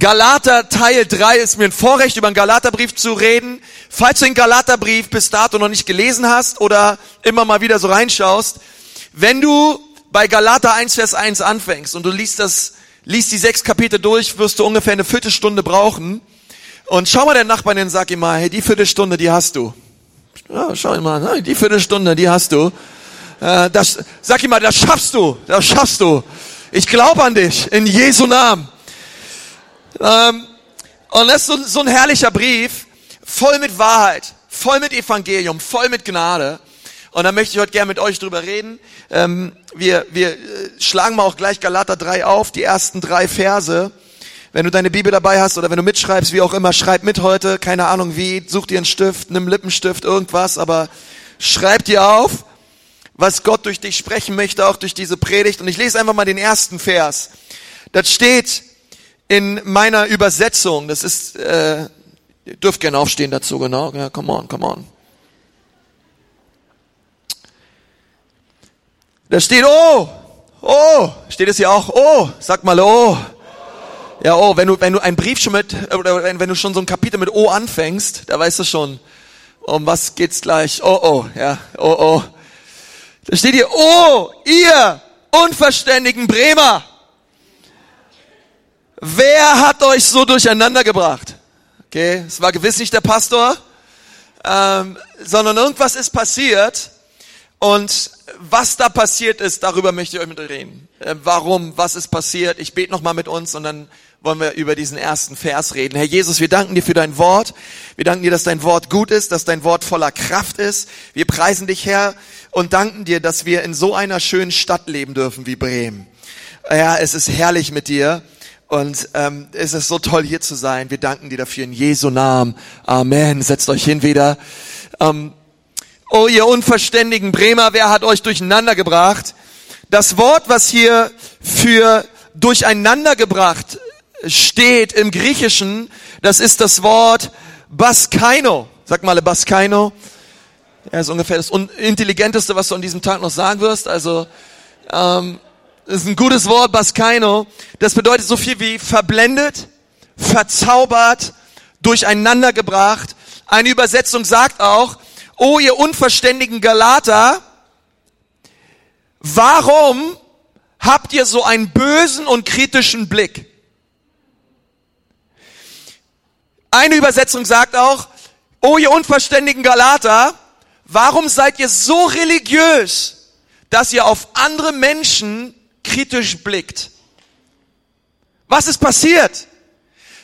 Galater Teil 3 ist mir ein Vorrecht, über den Galaterbrief zu reden. Falls du den Galaterbrief bis dato noch nicht gelesen hast oder immer mal wieder so reinschaust, wenn du bei Galater 1, Vers 1 anfängst und du liest das, liest die sechs Kapitel durch, wirst du ungefähr eine Viertelstunde brauchen. Und schau mal den Nachbarn und sag ihm mal, hey, die Viertelstunde, die hast du. Ja, schau ihm mal, die Viertelstunde, die hast du. Äh, das, sag ihm mal, das schaffst du, das schaffst du. Ich glaube an dich, in Jesu Namen. Ähm, und das ist so, so ein herrlicher Brief, voll mit Wahrheit, voll mit Evangelium, voll mit Gnade. Und da möchte ich heute gerne mit euch drüber reden. Ähm, wir wir äh, schlagen mal auch gleich Galater 3 auf, die ersten drei Verse. Wenn du deine Bibel dabei hast oder wenn du mitschreibst, wie auch immer, schreib mit heute. Keine Ahnung wie, such dir einen Stift, nimm Lippenstift, irgendwas, aber schreib dir auf, was Gott durch dich sprechen möchte, auch durch diese Predigt. Und ich lese einfach mal den ersten Vers. Das steht in meiner Übersetzung. Das ist, äh, ihr dürft gerne aufstehen dazu, genau. Ja, come on, come on. Da steht oh, oh, steht es hier auch oh, sag mal oh. Ja, oh, wenn du, wenn du einen Brief schon mit, oder wenn, wenn du schon so ein Kapitel mit oh anfängst, da weißt du schon, um was geht's gleich. Oh, oh, ja, oh, oh. Da steht hier, oh, ihr unverständigen Bremer. Wer hat euch so durcheinander gebracht? Okay, es war gewiss nicht der Pastor, ähm, sondern irgendwas ist passiert und was da passiert ist, darüber möchte ich euch mit reden. Äh, warum, was ist passiert? Ich bete nochmal mit uns und dann wollen wir über diesen ersten Vers reden. Herr Jesus, wir danken dir für dein Wort. Wir danken dir, dass dein Wort gut ist, dass dein Wort voller Kraft ist. Wir preisen dich, Herr, und danken dir, dass wir in so einer schönen Stadt leben dürfen wie Bremen. Ja, es ist herrlich mit dir. Und ähm, es ist so toll hier zu sein. Wir danken dir dafür in Jesu Namen. Amen. Setzt euch hin wieder. Ähm, Oh, ihr unverständigen Bremer, wer hat euch durcheinander gebracht? Das Wort, was hier für durcheinander gebracht steht im Griechischen, das ist das Wort Baskaino. Sag mal Baskaino. Er ist ungefähr das intelligenteste, was du an diesem Tag noch sagen wirst. Also, ähm, das ist ein gutes Wort, Baskaino. Das bedeutet so viel wie verblendet, verzaubert, durcheinander gebracht. Eine Übersetzung sagt auch, oh ihr unverständigen Galater, warum habt ihr so einen bösen und kritischen Blick? Eine Übersetzung sagt auch, oh ihr unverständigen Galater, warum seid ihr so religiös, dass ihr auf andere Menschen kritisch blickt? Was ist passiert?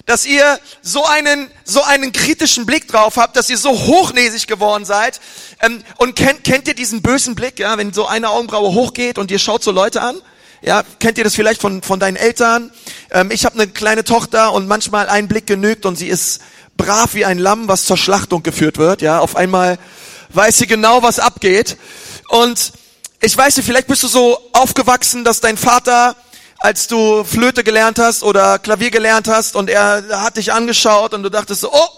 dass ihr so einen, so einen kritischen Blick drauf habt, dass ihr so hochnäsig geworden seid. Ähm, und kennt, kennt ihr diesen bösen Blick, ja, wenn so eine Augenbraue hochgeht und ihr schaut so Leute an? Ja, kennt ihr das vielleicht von, von deinen Eltern? Ähm, ich habe eine kleine Tochter und manchmal ein Blick genügt und sie ist brav wie ein Lamm, was zur Schlachtung geführt wird. Ja, auf einmal weiß sie genau, was abgeht. Und ich weiß nicht, vielleicht bist du so aufgewachsen, dass dein Vater als du Flöte gelernt hast oder Klavier gelernt hast und er hat dich angeschaut und du dachtest so, oh,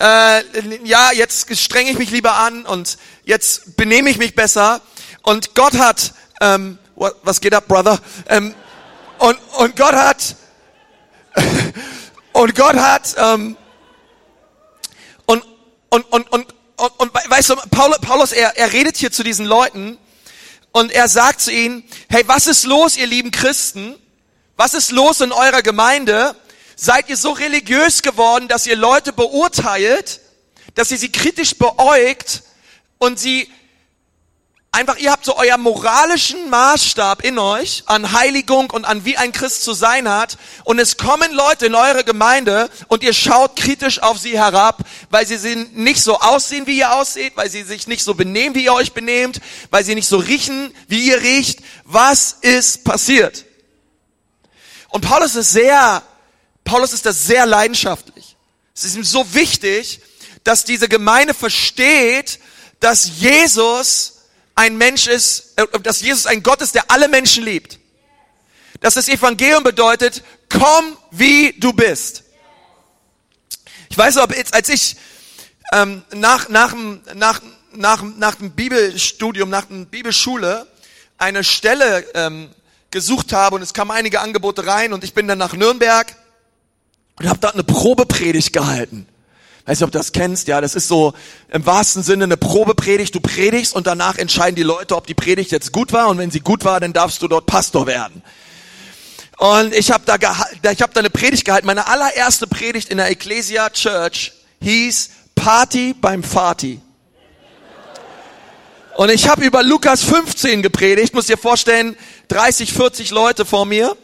äh, ja, jetzt strenge ich mich lieber an und jetzt benehme ich mich besser. Und Gott hat, ähm, what, was geht ab, Brother? Ähm, und, und Gott hat, und Gott hat, ähm, und, und, und, und, und, und weißt du, Paulus, Paulus er, er redet hier zu diesen Leuten und er sagt zu ihnen, hey, was ist los, ihr lieben Christen? Was ist los in eurer Gemeinde? Seid ihr so religiös geworden, dass ihr Leute beurteilt, dass ihr sie kritisch beäugt und sie einfach, ihr habt so euer moralischen Maßstab in euch an Heiligung und an wie ein Christ zu sein hat. Und es kommen Leute in eure Gemeinde und ihr schaut kritisch auf sie herab, weil sie nicht so aussehen, wie ihr aussieht, weil sie sich nicht so benehmen, wie ihr euch benehmt, weil sie nicht so riechen, wie ihr riecht. Was ist passiert? Und Paulus ist sehr, Paulus ist das sehr leidenschaftlich. Es ist ihm so wichtig, dass diese Gemeinde versteht, dass Jesus ein Mensch ist, äh, dass Jesus ein Gott ist, der alle Menschen liebt. Dass das Evangelium bedeutet, komm wie du bist. Ich weiß noch, als ich ähm, nach, nach, nach, nach, nach dem Bibelstudium, nach der Bibelschule eine Stelle ähm, gesucht habe und es kamen einige Angebote rein und ich bin dann nach Nürnberg und habe dort eine Probepredigt gehalten. Weiß nicht, ob du das kennst, ja, das ist so im wahrsten Sinne eine Probepredigt. Du predigst und danach entscheiden die Leute, ob die Predigt jetzt gut war und wenn sie gut war, dann darfst du dort Pastor werden. Und ich habe da, ich hab da eine Predigt gehalten. Meine allererste Predigt in der Ecclesia Church hieß Party beim Fati. Und ich habe über Lukas 15 gepredigt, muss dir vorstellen, 30, 40 Leute vor mir.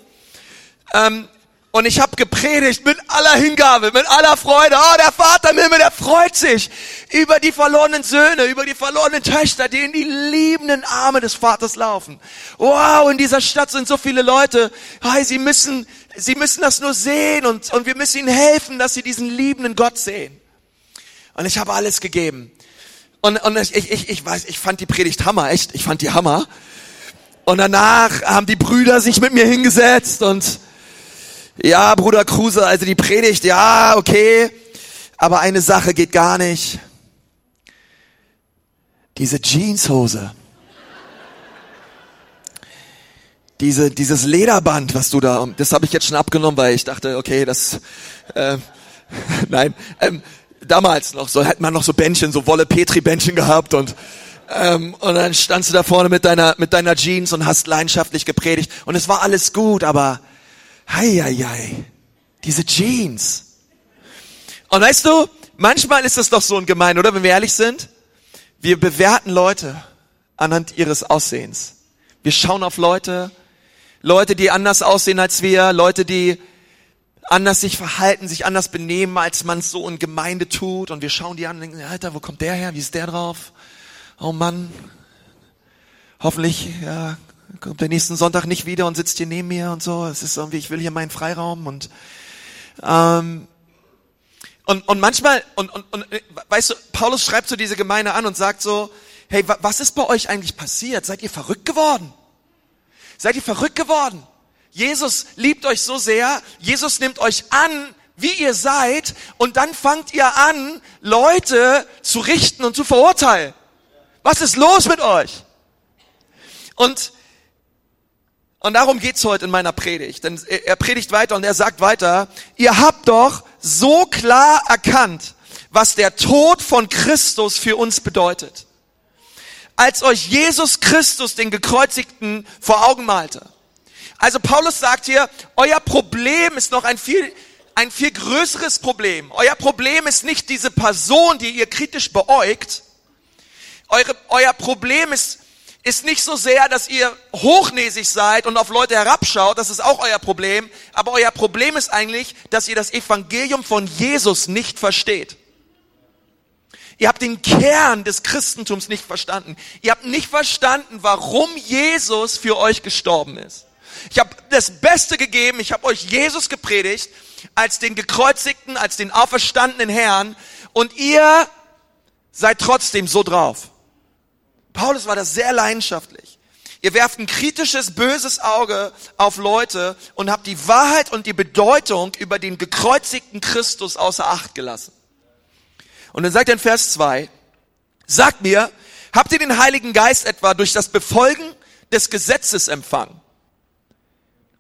Ähm, und ich habe gepredigt mit aller Hingabe, mit aller Freude. Oh, der Vater im Himmel, der freut sich über die verlorenen Söhne, über die verlorenen Töchter, die in die liebenden Arme des Vaters laufen. Wow, in dieser Stadt sind so viele Leute. Hey, sie müssen, sie müssen das nur sehen und, und wir müssen ihnen helfen, dass sie diesen liebenden Gott sehen. Und ich habe alles gegeben. Und, und ich, ich, ich weiß, ich fand die Predigt Hammer, echt. Ich fand die Hammer. Und danach haben die Brüder sich mit mir hingesetzt und ja, Bruder Kruse, also die Predigt, ja, okay, aber eine Sache geht gar nicht. Diese Jeanshose. Diese, dieses Lederband, was du da, das habe ich jetzt schon abgenommen, weil ich dachte, okay, das, äh, nein, ähm, damals noch, so hat man noch so Bändchen, so Wolle Petri Bändchen gehabt und ähm, und dann standst du da vorne mit deiner mit deiner Jeans und hast leidenschaftlich gepredigt und es war alles gut, aber hei, hei, hei diese Jeans. Und weißt du, manchmal ist das doch so ein Gemein, oder wenn wir ehrlich sind, wir bewerten Leute anhand ihres Aussehens. Wir schauen auf Leute, Leute, die anders aussehen als wir, Leute, die anders sich verhalten, sich anders benehmen, als man es so in Gemeinde tut. Und wir schauen die an und denken, Alter, wo kommt der her? Wie ist der drauf? Oh Mann, hoffentlich ja, kommt der nächsten Sonntag nicht wieder und sitzt hier neben mir und so. Es ist irgendwie, ich will hier meinen Freiraum und ähm, und, und manchmal, und, und, und weißt du, Paulus schreibt so diese Gemeinde an und sagt so, hey, was ist bei euch eigentlich passiert? Seid ihr verrückt geworden? Seid ihr verrückt geworden? Jesus liebt euch so sehr, Jesus nimmt euch an, wie ihr seid, und dann fangt ihr an, Leute zu richten und zu verurteilen. Was ist los mit euch? Und, und darum geht's heute in meiner Predigt. Denn er predigt weiter und er sagt weiter, ihr habt doch so klar erkannt, was der Tod von Christus für uns bedeutet. Als euch Jesus Christus, den Gekreuzigten, vor Augen malte. Also Paulus sagt hier, euer Problem ist noch ein viel, ein viel größeres Problem. Euer Problem ist nicht diese Person, die ihr kritisch beäugt. Eure, euer Problem ist, ist nicht so sehr, dass ihr hochnäsig seid und auf Leute herabschaut, das ist auch euer Problem, aber euer Problem ist eigentlich, dass ihr das Evangelium von Jesus nicht versteht. Ihr habt den Kern des Christentums nicht verstanden. Ihr habt nicht verstanden, warum Jesus für euch gestorben ist. Ich habe das Beste gegeben, ich habe euch Jesus gepredigt als den gekreuzigten, als den auferstandenen Herrn und ihr seid trotzdem so drauf. Paulus war das sehr leidenschaftlich. Ihr werft ein kritisches, böses Auge auf Leute und habt die Wahrheit und die Bedeutung über den gekreuzigten Christus außer Acht gelassen. Und dann sagt er in Vers 2, sagt mir, habt ihr den Heiligen Geist etwa durch das Befolgen des Gesetzes empfangen?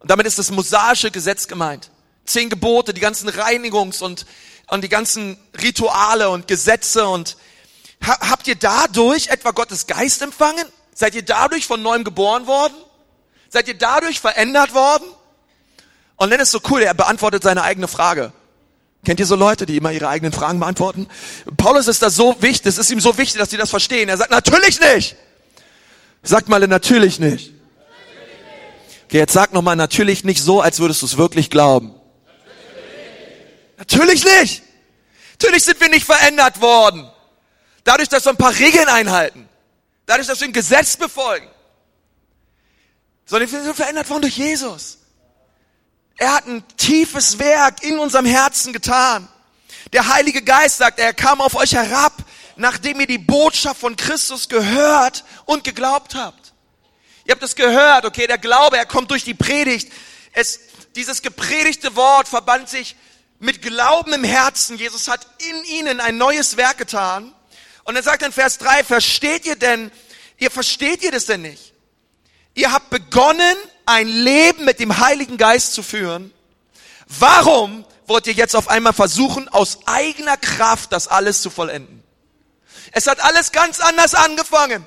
Und damit ist das mosaische Gesetz gemeint. Zehn Gebote, die ganzen Reinigungs- und, und die ganzen Rituale und Gesetze und habt ihr dadurch etwa Gottes Geist empfangen? Seid ihr dadurch von neuem geboren worden? Seid ihr dadurch verändert worden? Und dann ist so cool, er beantwortet seine eigene Frage. Kennt ihr so Leute, die immer ihre eigenen Fragen beantworten? Paulus ist das so wichtig, es ist ihm so wichtig, dass sie das verstehen. Er sagt, natürlich nicht. Sagt mal, natürlich nicht. Okay, jetzt sag nochmal natürlich nicht so, als würdest du es wirklich glauben. Natürlich nicht. Natürlich sind wir nicht verändert worden. Dadurch, dass wir ein paar Regeln einhalten. Dadurch, dass wir ein Gesetz befolgen. Sondern wir sind verändert worden durch Jesus. Er hat ein tiefes Werk in unserem Herzen getan. Der Heilige Geist sagt, er kam auf euch herab, nachdem ihr die Botschaft von Christus gehört und geglaubt habt. Ihr habt es gehört, okay, der Glaube, er kommt durch die Predigt. Es, dieses gepredigte Wort verband sich mit Glauben im Herzen. Jesus hat in ihnen ein neues Werk getan. Und er sagt in Vers 3, versteht ihr denn, ihr versteht ihr das denn nicht? Ihr habt begonnen, ein Leben mit dem Heiligen Geist zu führen. Warum wollt ihr jetzt auf einmal versuchen, aus eigener Kraft das alles zu vollenden. Es hat alles ganz anders angefangen.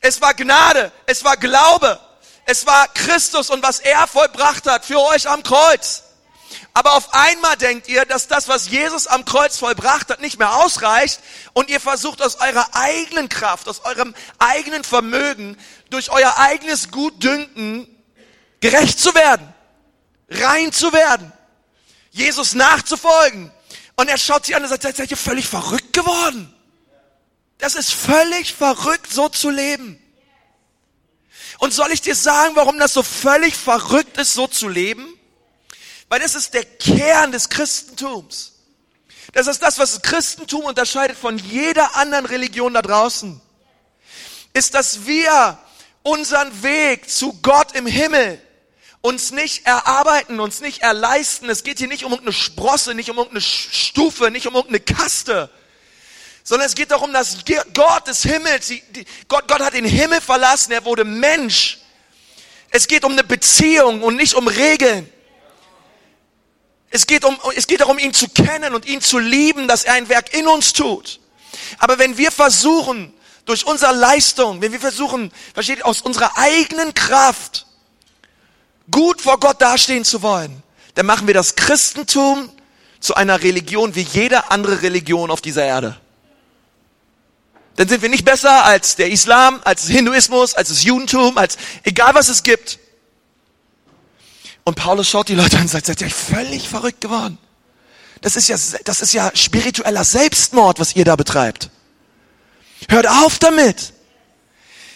Es war Gnade, es war Glaube, es war Christus und was er vollbracht hat für euch am Kreuz. Aber auf einmal denkt ihr, dass das, was Jesus am Kreuz vollbracht hat, nicht mehr ausreicht und ihr versucht aus eurer eigenen Kraft, aus eurem eigenen Vermögen, durch euer eigenes Gutdünken gerecht zu werden, rein zu werden, Jesus nachzufolgen. Und er schaut sie an und sagt, seid ihr völlig verrückt geworden? Das ist völlig verrückt, so zu leben. Und soll ich dir sagen, warum das so völlig verrückt ist, so zu leben? Weil das ist der Kern des Christentums. Das ist das, was das Christentum unterscheidet von jeder anderen Religion da draußen. Ist, dass wir unseren Weg zu Gott im Himmel uns nicht erarbeiten, uns nicht erleisten. Es geht hier nicht um irgendeine Sprosse, nicht um irgendeine Stufe, nicht um irgendeine Kaste, sondern es geht darum, dass Gott des Himmels, Gott, Gott hat den Himmel verlassen, er wurde Mensch. Es geht um eine Beziehung und nicht um Regeln. Es geht, um, es geht darum, ihn zu kennen und ihn zu lieben, dass er ein Werk in uns tut. Aber wenn wir versuchen, durch unsere Leistung, wenn wir versuchen, versteht, aus unserer eigenen Kraft gut vor Gott dastehen zu wollen, dann machen wir das Christentum zu einer Religion wie jede andere Religion auf dieser Erde. Dann sind wir nicht besser als der Islam, als Hinduismus, als das Judentum, als egal was es gibt. Und Paulus schaut die Leute an und sagt, seid ihr völlig verrückt geworden? Das ist ja, das ist ja spiritueller Selbstmord, was ihr da betreibt. Hört auf damit.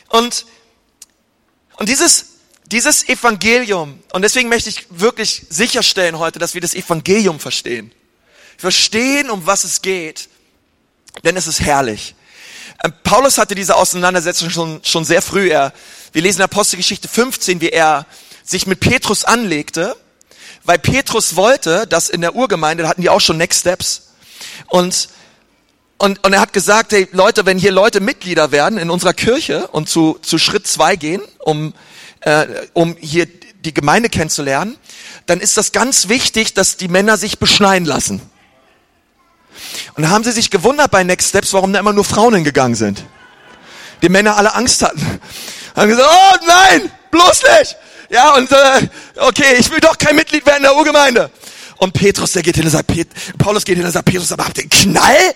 Und, und dieses, dieses Evangelium, und deswegen möchte ich wirklich sicherstellen heute, dass wir das Evangelium verstehen. Verstehen, um was es geht. Denn es ist herrlich. Ähm, Paulus hatte diese Auseinandersetzung schon, schon sehr früh. Er, wir lesen Apostelgeschichte 15, wie er sich mit Petrus anlegte, weil Petrus wollte, dass in der Urgemeinde, da hatten die auch schon Next Steps, und, und, und er hat gesagt, hey Leute, wenn hier Leute Mitglieder werden in unserer Kirche und zu, zu Schritt zwei gehen, um, äh, um hier die Gemeinde kennenzulernen, dann ist das ganz wichtig, dass die Männer sich beschneiden lassen. Und da haben sie sich gewundert bei Next Steps, warum da immer nur Frauen hingegangen sind. Die Männer alle Angst hatten. Haben gesagt, oh nein, bloß nicht. Ja, und äh, okay, ich will doch kein Mitglied werden der Urgemeinde. Und Petrus, der geht hin und sagt, Pet Paulus geht hin und sagt, Petrus, aber habt ihr Knall?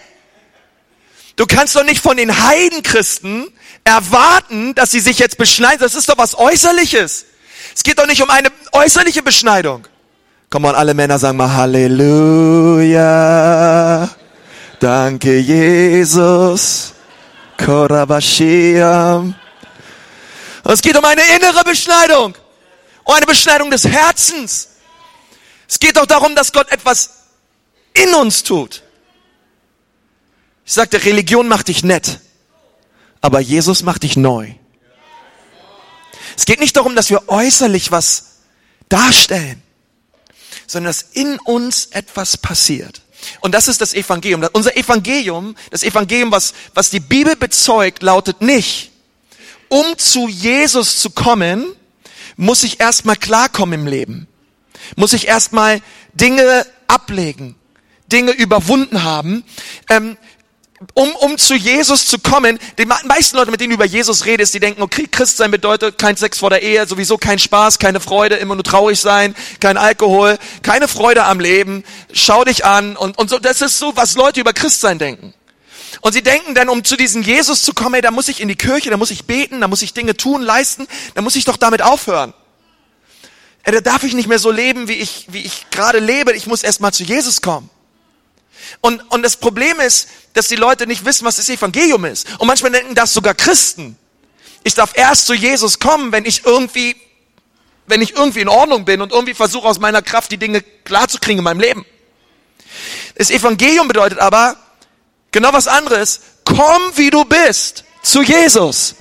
Du kannst doch nicht von den Heidenchristen erwarten, dass sie sich jetzt beschneiden. Das ist doch was Äußerliches. Es geht doch nicht um eine äußerliche Beschneidung. Komm mal, alle Männer sagen mal Halleluja. Danke, Jesus. Korabashiam. Es geht um eine innere Beschneidung. Um eine Beschneidung des Herzens. Es geht doch darum, dass Gott etwas in uns tut. Ich sagte, Religion macht dich nett, aber Jesus macht dich neu. Es geht nicht darum, dass wir äußerlich was darstellen, sondern dass in uns etwas passiert. Und das ist das Evangelium. Unser Evangelium, das Evangelium, was, was die Bibel bezeugt, lautet nicht, um zu Jesus zu kommen, muss ich erstmal klarkommen im Leben. Muss ich erstmal Dinge ablegen, Dinge überwunden haben. Ähm, um, um zu Jesus zu kommen, die meisten Leute, mit denen du über Jesus redest, die denken, okay, Christ sein bedeutet kein Sex vor der Ehe, sowieso kein Spaß, keine Freude, immer nur traurig sein, kein Alkohol, keine Freude am Leben, schau dich an und, und so, das ist so, was Leute über Christsein denken. Und sie denken dann, um zu diesem Jesus zu kommen, ey, da muss ich in die Kirche, da muss ich beten, da muss ich Dinge tun, leisten, da muss ich doch damit aufhören. Ey, da darf ich nicht mehr so leben, wie ich, wie ich gerade lebe, ich muss erstmal zu Jesus kommen. Und, und das Problem ist, dass die Leute nicht wissen, was das Evangelium ist. Und manchmal denken das sogar Christen. Ich darf erst zu Jesus kommen, wenn ich irgendwie, wenn ich irgendwie in Ordnung bin und irgendwie versuche aus meiner Kraft die Dinge klarzukriegen in meinem Leben. Das Evangelium bedeutet aber genau was anderes. Komm, wie du bist, zu Jesus.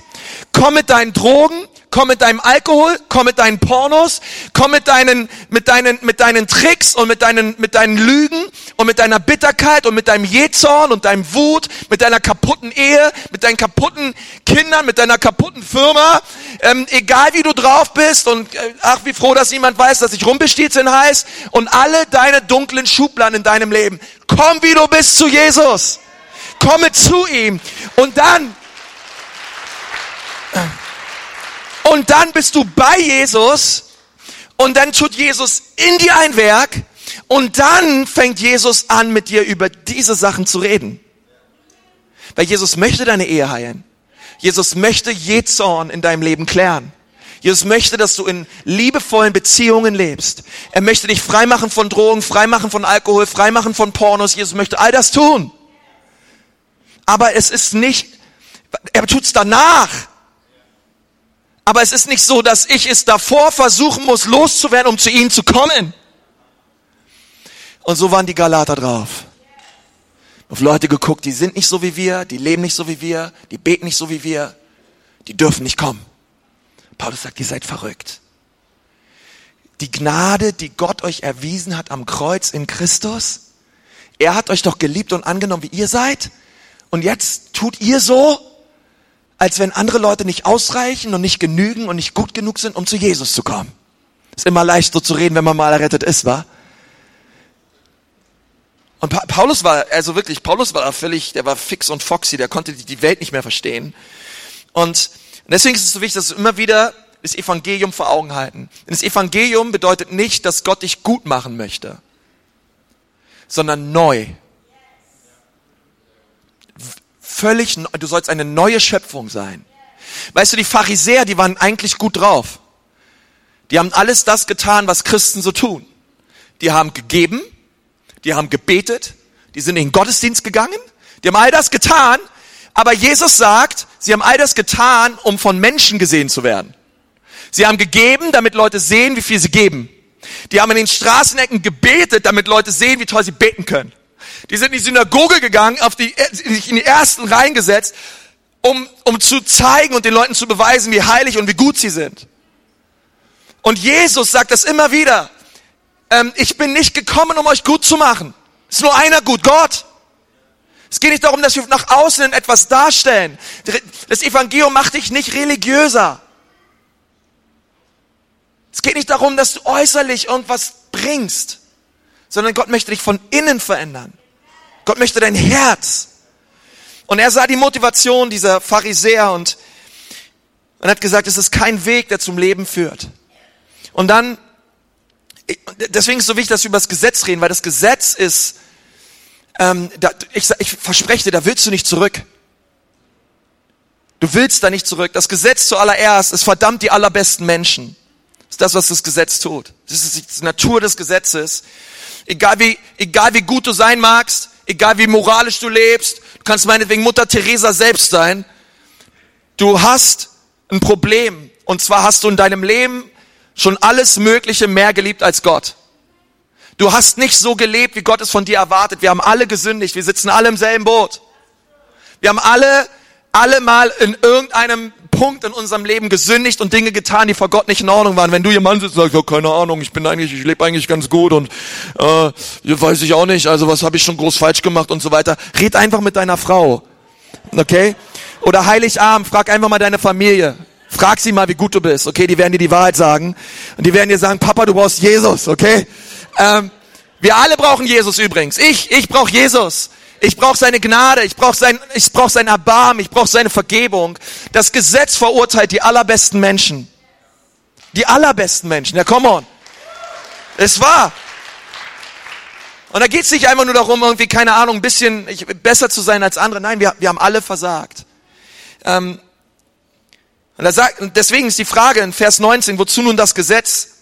Komm mit deinen Drogen, komm mit deinem Alkohol, komm mit deinen Pornos, komm mit deinen, mit deinen, mit deinen Tricks und mit deinen, mit deinen Lügen und mit deiner Bitterkeit und mit deinem Jezorn und deinem Wut, mit deiner kaputten Ehe, mit deinen kaputten Kindern, mit deiner kaputten Firma, ähm, egal wie du drauf bist und äh, ach, wie froh, dass niemand weiß, dass ich Rumpelstilzchen heiß und alle deine dunklen Schubladen in deinem Leben. Komm, wie du bist zu Jesus. Komme zu ihm und dann und dann bist du bei Jesus und dann tut Jesus in dir ein Werk und dann fängt Jesus an, mit dir über diese Sachen zu reden. Weil Jesus möchte deine Ehe heilen. Jesus möchte je Zorn in deinem Leben klären. Jesus möchte, dass du in liebevollen Beziehungen lebst. Er möchte dich freimachen von Drogen, freimachen von Alkohol, freimachen von Pornos. Jesus möchte all das tun. Aber es ist nicht, er tut's danach. Aber es ist nicht so, dass ich es davor versuchen muss, loszuwerden, um zu ihnen zu kommen. Und so waren die Galater drauf. Auf Leute geguckt, die sind nicht so wie wir, die leben nicht so wie wir, die beten nicht so wie wir, die dürfen nicht kommen. Paulus sagt, ihr seid verrückt. Die Gnade, die Gott euch erwiesen hat am Kreuz in Christus, er hat euch doch geliebt und angenommen, wie ihr seid. Und jetzt tut ihr so, als wenn andere Leute nicht ausreichen und nicht genügen und nicht gut genug sind, um zu Jesus zu kommen. Ist immer leicht so zu reden, wenn man mal errettet ist, wa? Und pa Paulus war, also wirklich, Paulus war völlig, der war fix und foxy, der konnte die Welt nicht mehr verstehen. Und deswegen ist es so wichtig, dass wir immer wieder das Evangelium vor Augen halten. Denn das Evangelium bedeutet nicht, dass Gott dich gut machen möchte, sondern neu völlig, du sollst eine neue Schöpfung sein. Weißt du, die Pharisäer, die waren eigentlich gut drauf. Die haben alles das getan, was Christen so tun. Die haben gegeben, die haben gebetet, die sind in den Gottesdienst gegangen, die haben all das getan, aber Jesus sagt, sie haben all das getan, um von Menschen gesehen zu werden. Sie haben gegeben, damit Leute sehen, wie viel sie geben. Die haben in den Straßenecken gebetet, damit Leute sehen, wie toll sie beten können. Die sind in die Synagoge gegangen, auf die, sich in die ersten Reihen gesetzt, um, um zu zeigen und den Leuten zu beweisen, wie heilig und wie gut sie sind. Und Jesus sagt das immer wieder. Ähm, ich bin nicht gekommen, um euch gut zu machen. Es ist nur einer gut, Gott. Es geht nicht darum, dass wir nach außen etwas darstellen. Das Evangelium macht dich nicht religiöser. Es geht nicht darum, dass du äußerlich irgendwas bringst, sondern Gott möchte dich von innen verändern. Gott möchte dein Herz. Und er sah die Motivation dieser Pharisäer und, und hat gesagt, es ist kein Weg, der zum Leben führt. Und dann, deswegen ist es so wichtig, dass wir über das Gesetz reden, weil das Gesetz ist, ähm, da, ich, ich verspreche dir, da willst du nicht zurück. Du willst da nicht zurück. Das Gesetz zuallererst ist verdammt die allerbesten Menschen. Das ist das, was das Gesetz tut. Das ist die Natur des Gesetzes. Egal wie, egal wie gut du sein magst, egal wie moralisch du lebst, du kannst meinetwegen Mutter Teresa selbst sein. Du hast ein Problem. Und zwar hast du in deinem Leben schon alles Mögliche mehr geliebt als Gott. Du hast nicht so gelebt, wie Gott es von dir erwartet. Wir haben alle gesündigt. Wir sitzen alle im selben Boot. Wir haben alle, alle mal in irgendeinem Punkt in unserem Leben gesündigt und Dinge getan, die vor Gott nicht in Ordnung waren. Wenn du hier Mann sitzt und sagst, ja, keine Ahnung, ich bin eigentlich, ich lebe eigentlich ganz gut und äh, weiß ich auch nicht, also was habe ich schon groß falsch gemacht und so weiter. Red einfach mit deiner Frau. Okay? Oder Heiligabend, frag einfach mal deine Familie. Frag sie mal, wie gut du bist, okay? Die werden dir die Wahrheit sagen. Und die werden dir sagen, Papa, du brauchst Jesus, okay? Ähm, wir alle brauchen Jesus übrigens. Ich, ich brauche Jesus. Ich brauche seine Gnade, ich brauche sein, ich brauche sein Erbarmen, ich brauche seine Vergebung. Das Gesetz verurteilt die allerbesten Menschen. Die allerbesten Menschen. Ja, come on. Es war. Und da geht es nicht einfach nur darum, irgendwie, keine Ahnung, ein bisschen besser zu sein als andere. Nein, wir, wir haben alle versagt. Ähm, und da sagt, deswegen ist die Frage in Vers 19, wozu nun das Gesetz?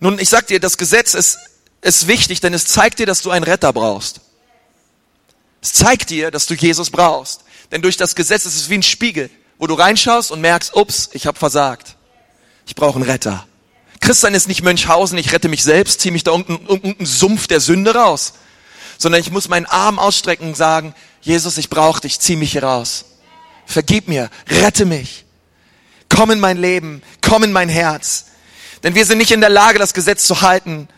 Nun, ich sag dir, das Gesetz ist ist wichtig, denn es zeigt dir, dass du einen Retter brauchst. Es zeigt dir, dass du Jesus brauchst. Denn durch das Gesetz ist es wie ein Spiegel, wo du reinschaust und merkst, ups, ich habe versagt. Ich brauche einen Retter. Christian ist nicht Mönchhausen, ich rette mich selbst, ziehe mich da unten irgendeinen Sumpf der Sünde raus. Sondern ich muss meinen Arm ausstrecken und sagen, Jesus, ich brauche dich, zieh mich hier raus. Vergib mir, rette mich. Komm in mein Leben, komm in mein Herz. Denn wir sind nicht in der Lage, das Gesetz zu halten.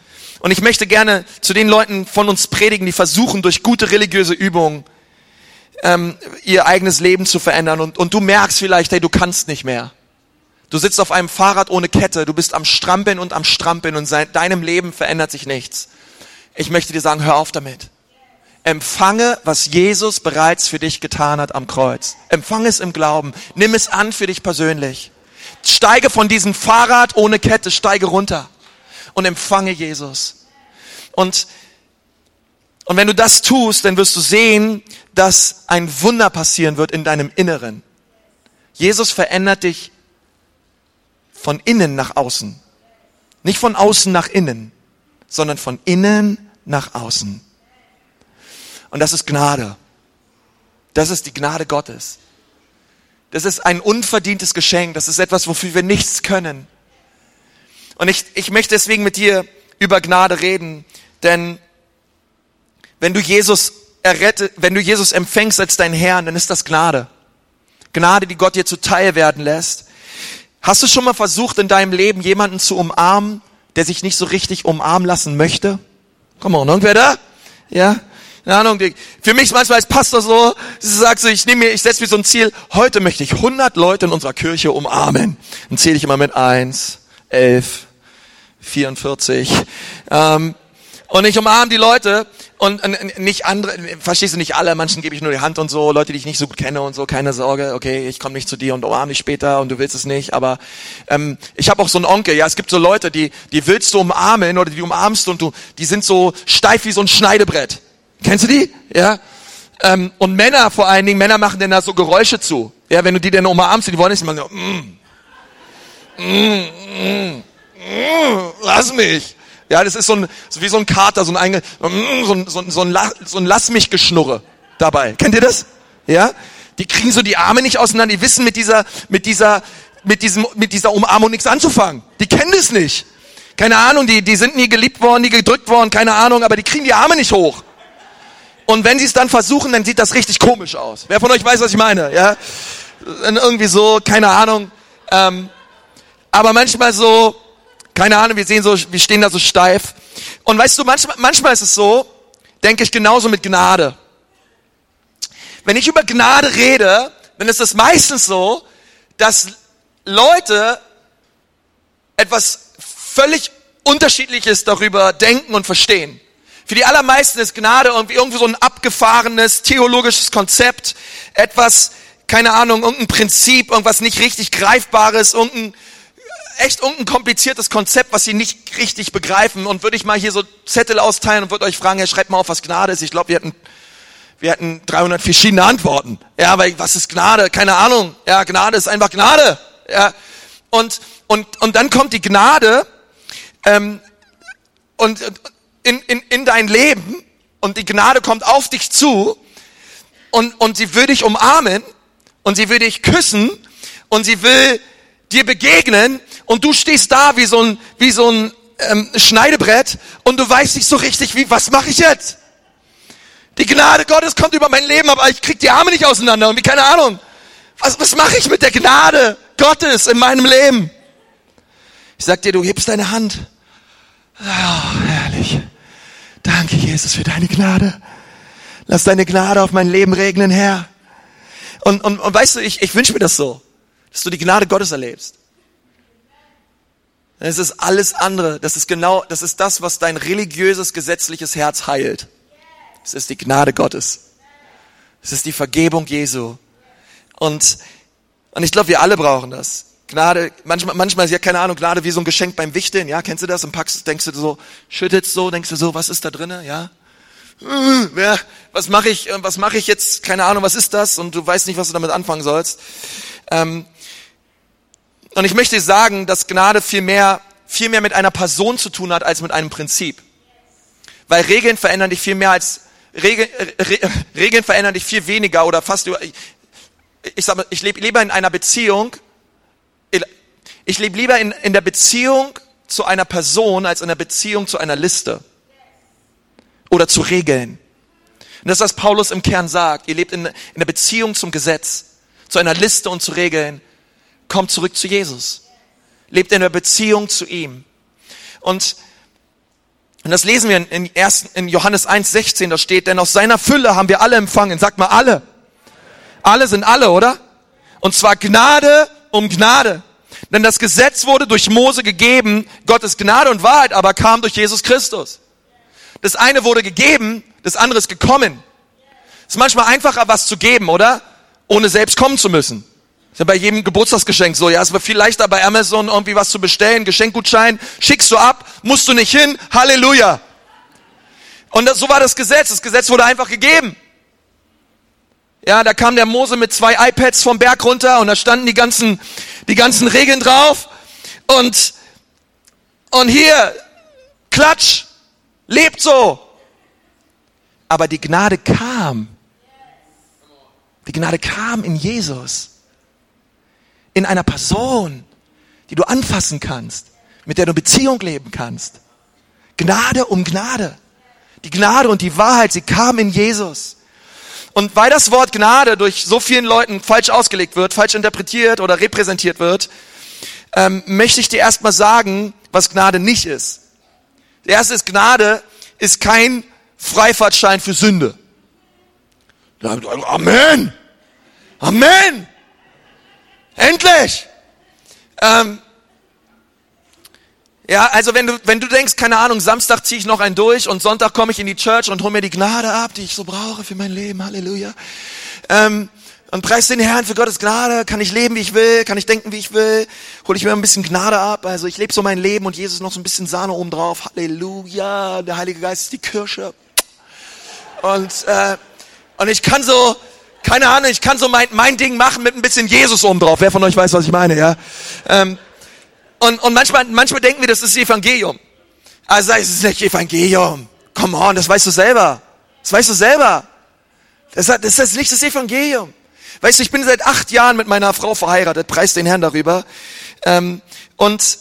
Und ich möchte gerne zu den Leuten von uns predigen, die versuchen, durch gute religiöse Übungen ähm, ihr eigenes Leben zu verändern. Und, und du merkst vielleicht, hey, du kannst nicht mehr. Du sitzt auf einem Fahrrad ohne Kette, du bist am Strampeln und am Strampeln und seit deinem Leben verändert sich nichts. Ich möchte dir sagen, hör auf damit. Empfange, was Jesus bereits für dich getan hat am Kreuz. Empfange es im Glauben. Nimm es an für dich persönlich. Steige von diesem Fahrrad ohne Kette, steige runter und empfange Jesus. Und, und wenn du das tust, dann wirst du sehen, dass ein Wunder passieren wird in deinem Inneren. Jesus verändert dich von innen nach außen. Nicht von außen nach innen, sondern von innen nach außen. Und das ist Gnade. Das ist die Gnade Gottes. Das ist ein unverdientes Geschenk. Das ist etwas, wofür wir nichts können. Und ich, ich möchte deswegen mit dir über Gnade reden, denn wenn du Jesus errettet, wenn du Jesus empfängst als dein Herrn, dann ist das Gnade. Gnade, die Gott dir zuteil werden lässt. Hast du schon mal versucht, in deinem Leben jemanden zu umarmen, der sich nicht so richtig umarmen lassen möchte? Komm mal, irgendwer da? Ja? Keine Ahnung, für mich manchmal als Pastor so, sagst du, ich nehme mir, ich setze mir so ein Ziel, heute möchte ich 100 Leute in unserer Kirche umarmen. Dann zähle ich immer mit eins, elf, 44. Ähm, und ich umarme die Leute und, und nicht andere, verstehst du nicht alle, manchen gebe ich nur die Hand und so, Leute, die ich nicht so gut kenne und so, keine Sorge, okay, ich komme nicht zu dir und umarme dich später und du willst es nicht, aber ähm, ich habe auch so einen Onkel, ja, es gibt so Leute, die, die willst du umarmen oder die umarmst und du, die sind so steif wie so ein Schneidebrett. Kennst du die? Ja. Ähm, und Männer vor allen Dingen, Männer machen denn da so Geräusche zu. Ja, wenn du die denn umarmst, die wollen nicht immer so, mm, mm, mm, lass mich. Ja, das ist so, ein, so wie so ein Kater, so ein, mm, so ein, so ein, so ein, so ein Lass mich Geschnurre dabei. Kennt ihr das? Ja? Die kriegen so die Arme nicht auseinander, die wissen mit dieser, mit dieser, mit diesem, mit dieser Umarmung nichts anzufangen. Die kennen das nicht. Keine Ahnung, die, die sind nie geliebt worden, nie gedrückt worden, keine Ahnung, aber die kriegen die Arme nicht hoch. Und wenn sie es dann versuchen, dann sieht das richtig komisch aus. Wer von euch weiß, was ich meine? Ja, irgendwie so, keine Ahnung. Ähm, aber manchmal so, keine Ahnung, wir sehen so, wir stehen da so steif. Und weißt du, manchmal, manchmal ist es so, denke ich genauso mit Gnade. Wenn ich über Gnade rede, dann ist es meistens so, dass Leute etwas völlig Unterschiedliches darüber denken und verstehen. Für die allermeisten ist Gnade irgendwie, irgendwie so ein abgefahrenes theologisches Konzept, etwas, keine Ahnung, irgendein Prinzip, irgendwas nicht richtig greifbares, irgendein, echt irgendein kompliziertes Konzept, was sie nicht richtig begreifen. Und würde ich mal hier so Zettel austeilen und würde euch fragen, ja, schreibt mal auf, was Gnade ist. Ich glaube, wir hätten, wir hätten 300 verschiedene Antworten. Ja, aber was ist Gnade? Keine Ahnung. Ja, Gnade ist einfach Gnade. Ja, und, und, und dann kommt die Gnade, ähm, und, in, in, in dein Leben und die Gnade kommt auf dich zu und, und sie will dich umarmen und sie will dich küssen und sie will dir begegnen und du stehst da wie so ein, wie so ein ähm, Schneidebrett und du weißt nicht so richtig, wie, was mache ich jetzt? Die Gnade Gottes kommt über mein Leben, aber ich krieg die Arme nicht auseinander und wie keine Ahnung. Was, was mache ich mit der Gnade Gottes in meinem Leben? Ich sag dir, du hebst deine Hand. Oh, herrlich. Danke, Jesus, für deine Gnade. Lass deine Gnade auf mein Leben regnen, Herr. Und, und, und weißt du, ich, ich wünsche mir das so, dass du die Gnade Gottes erlebst. Es ist alles andere. Das ist genau, das ist das, was dein religiöses, gesetzliches Herz heilt. Es ist die Gnade Gottes. Es ist die Vergebung Jesu. Und, und ich glaube, wir alle brauchen das. Gnade, manchmal, manchmal ist ja keine Ahnung, Gnade wie so ein Geschenk beim Wichteln, ja, kennst du das? Und packst, denkst du so, schüttelst so, denkst du so, was ist da drinnen, ja? Ja, was mache ich, äh, was mache ich jetzt? Keine Ahnung, was ist das? Und du weißt nicht, was du damit anfangen sollst. Ähm, und ich möchte sagen, dass Gnade viel mehr, viel mehr mit einer Person zu tun hat als mit einem Prinzip. Weil Regeln verändern dich viel mehr als Regeln, Re, Regeln verändern dich viel weniger oder fast. Ich, ich sag mal, ich lebe lieber in einer Beziehung, ich lebe lieber in, in der Beziehung zu einer Person als in der Beziehung zu einer Liste oder zu Regeln. Und das ist, was Paulus im Kern sagt. Ihr lebt in, in der Beziehung zum Gesetz, zu einer Liste und zu Regeln. Kommt zurück zu Jesus. Lebt in der Beziehung zu ihm. Und, und das lesen wir in, ersten, in Johannes 1,16, da steht, denn aus seiner Fülle haben wir alle empfangen. Sag mal alle. Alle sind alle, oder? Und zwar Gnade um Gnade. Denn das Gesetz wurde durch Mose gegeben, Gottes Gnade und Wahrheit aber kam durch Jesus Christus. Das eine wurde gegeben, das andere ist gekommen. Es ist manchmal einfacher, was zu geben, oder? Ohne selbst kommen zu müssen. Ist ja bei jedem Geburtstagsgeschenk so, ja. Es wird viel leichter bei Amazon irgendwie was zu bestellen, Geschenkgutschein, schickst du ab, musst du nicht hin, Halleluja. Und das, so war das Gesetz. Das Gesetz wurde einfach gegeben. Ja, da kam der Mose mit zwei iPads vom Berg runter und da standen die ganzen, die ganzen Regeln drauf. Und, und hier, klatsch, lebt so. Aber die Gnade kam. Die Gnade kam in Jesus. In einer Person, die du anfassen kannst, mit der du Beziehung leben kannst. Gnade um Gnade. Die Gnade und die Wahrheit, sie kam in Jesus. Und weil das Wort Gnade durch so vielen Leuten falsch ausgelegt wird, falsch interpretiert oder repräsentiert wird, ähm, möchte ich dir erstmal sagen, was Gnade nicht ist. Der erste ist, Gnade ist kein Freifahrtschein für Sünde. Amen! Amen! Endlich! Ähm, ja, also wenn du, wenn du denkst, keine Ahnung, Samstag ziehe ich noch einen durch und Sonntag komme ich in die Church und hole mir die Gnade ab, die ich so brauche für mein Leben, Halleluja. Ähm, und preis den Herrn für Gottes Gnade, kann ich leben, wie ich will, kann ich denken, wie ich will, hole ich mir ein bisschen Gnade ab, also ich lebe so mein Leben und Jesus noch so ein bisschen Sahne oben drauf, Halleluja, der Heilige Geist ist die Kirsche. Und, äh, und ich kann so, keine Ahnung, ich kann so mein, mein Ding machen mit ein bisschen Jesus oben drauf. Wer von euch weiß, was ich meine, ja? Ähm, und, und manchmal, manchmal denken wir, das ist Evangelium. Also es ist nicht Evangelium. Come on, das weißt du selber. Das weißt du selber. Das, das ist nicht das Evangelium. Weißt du, ich bin seit acht Jahren mit meiner Frau verheiratet, preis den Herrn darüber. Ähm, und